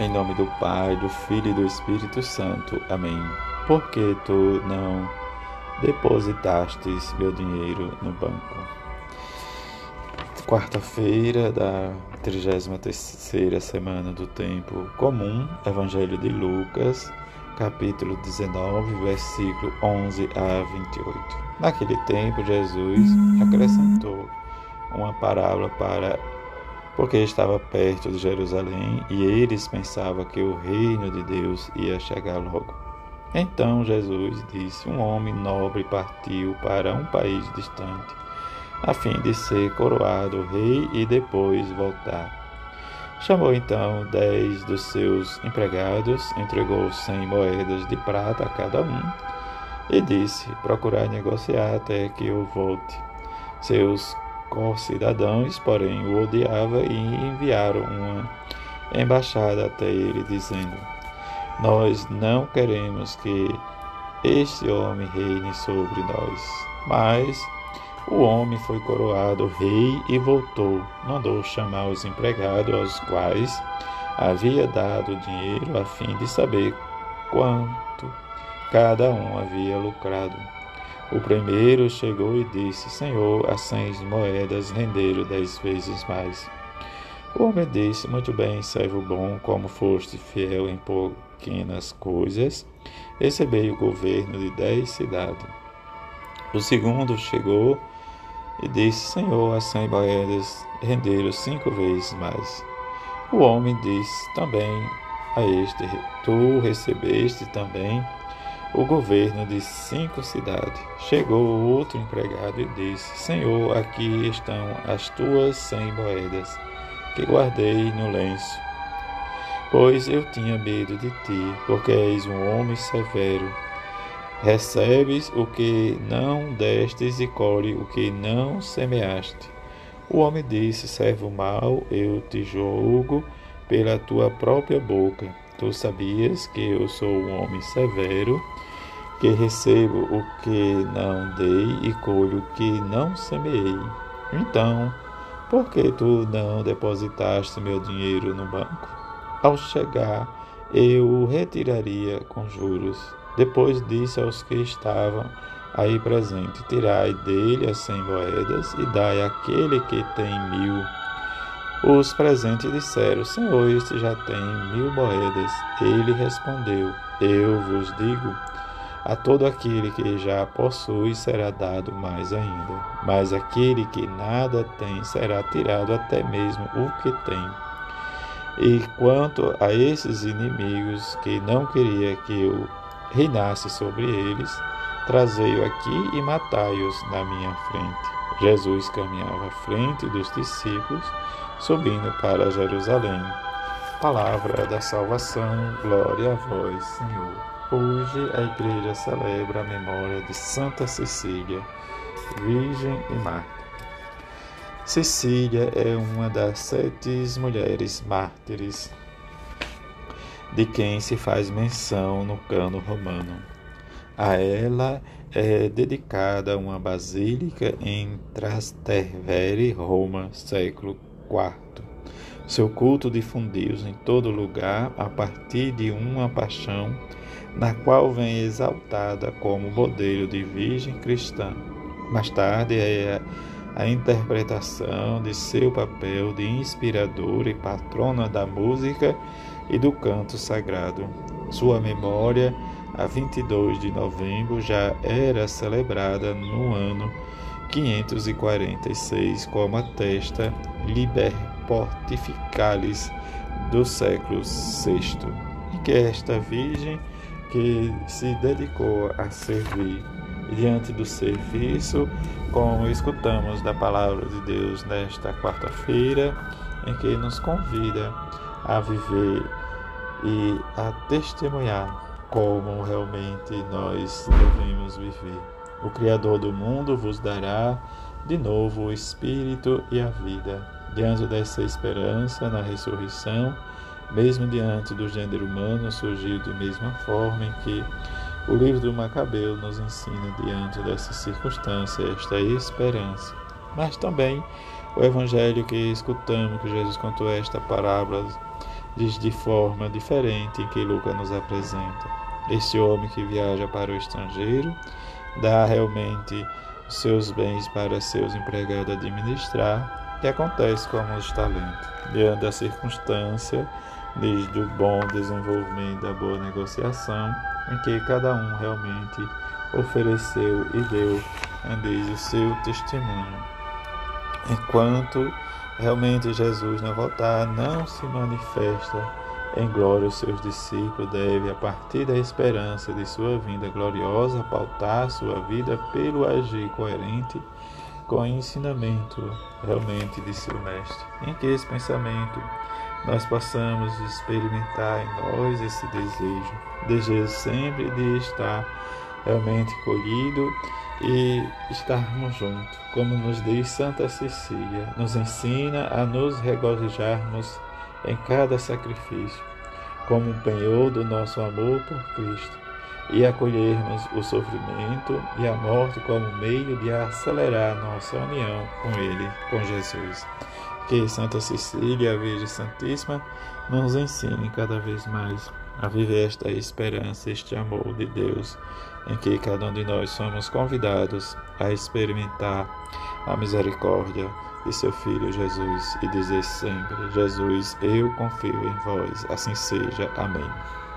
Em nome do Pai, do Filho e do Espírito Santo. Amém. Porque tu não depositastes meu dinheiro no banco. Quarta-feira da 33ª semana do tempo comum, Evangelho de Lucas, capítulo 19, versículo 11 a 28. Naquele tempo, Jesus acrescentou uma parábola para porque estava perto de Jerusalém e eles pensavam que o reino de Deus ia chegar logo. Então Jesus disse: Um homem nobre partiu para um país distante, a fim de ser coroado rei e depois voltar. Chamou então dez dos seus empregados, entregou cem moedas de prata a cada um e disse: Procurai negociar até que eu volte. Seus cidadãos, porém, o odiava e enviaram uma embaixada até ele, dizendo: Nós não queremos que este homem reine sobre nós. Mas o homem foi coroado rei e voltou. Mandou chamar os empregados, aos quais havia dado dinheiro, a fim de saber quanto cada um havia lucrado. O primeiro chegou e disse: Senhor, as cem moedas renderam dez vezes mais. O homem disse: Muito bem, servo bom, como foste fiel em pequenas coisas, recebei o governo de dez cidades. O segundo chegou e disse: Senhor, as cem moedas renderam cinco vezes mais. O homem disse também a este: Tu recebeste também o governo de cinco cidades. Chegou outro empregado e disse: Senhor, aqui estão as tuas cem moedas que guardei no lenço. Pois eu tinha medo de ti, porque és um homem severo. Recebes o que não destes e colhe o que não semeaste. O homem disse: Servo mau, eu te julgo pela tua própria boca. Tu sabias que eu sou um homem severo que recebo o que não dei e colho o que não semeei. Então, por que tu não depositaste meu dinheiro no banco? Ao chegar, eu o retiraria com juros. Depois disse aos que estavam aí presentes: Tirai dele as cem moedas e dai àquele que tem mil. Os presentes disseram: Senhor, este já tem mil moedas. Ele respondeu: Eu vos digo a todo aquele que já possui será dado mais ainda, mas aquele que nada tem será tirado até mesmo o que tem. E quanto a esses inimigos que não queria que eu reinasse sobre eles, trazei-o aqui e matai-os na minha frente. Jesus caminhava à frente dos discípulos, subindo para Jerusalém. Palavra da salvação, glória a vós, Senhor. Hoje a igreja celebra a memória de Santa Cecília, Virgem e Mártir. Cecília é uma das sete mulheres mártires de quem se faz menção no cano romano. A ela é dedicada uma basílica em Trastevere, Roma, século IV. Seu culto difundiu-se em todo lugar a partir de uma paixão na qual vem exaltada como modelo de virgem cristã. Mais tarde é a interpretação de seu papel de inspiradora e patrona da música e do canto sagrado. Sua memória, a 22 de novembro, já era celebrada no ano 546, como atesta Liber Portificalis do século VI. E que esta virgem que se dedicou a servir. Diante do serviço, como escutamos da palavra de Deus nesta quarta-feira, em que nos convida a viver e a testemunhar como realmente nós devemos viver. O Criador do mundo vos dará de novo o Espírito e a vida. Diante dessa esperança na ressurreição, mesmo diante do gênero humano, surgiu de mesma forma em que o livro do Macabeu nos ensina diante dessa circunstância esta esperança. Mas também o evangelho que escutamos, que Jesus contou esta parábola de forma diferente que Lucas nos apresenta. Este homem que viaja para o estrangeiro dá realmente seus bens para seus empregados administrar, e acontece como os talentos. Diante da circunstância, desde o bom desenvolvimento da boa negociação, em que cada um realmente ofereceu e deu, diz o seu testemunho. Enquanto realmente Jesus não voltar, não se manifesta em glória os seus discípulos, deve, a partir da esperança de sua vinda gloriosa, pautar sua vida pelo agir coerente com o ensinamento realmente de seu Mestre. Em que esse pensamento nós possamos experimentar em nós esse desejo, desejo sempre de estar realmente colhido e estarmos juntos. Como nos diz Santa Cecília, nos ensina a nos regozijarmos em cada sacrifício, como um penhor do nosso amor por Cristo, e acolhermos o sofrimento e a morte como meio de acelerar nossa união com Ele, com Jesus. Que Santa Cecília, a Virgem Santíssima, nos ensine cada vez mais a viver esta esperança, este amor de Deus, em que cada um de nós somos convidados a experimentar a misericórdia de seu Filho Jesus e dizer sempre: Jesus, eu confio em vós, assim seja. Amém.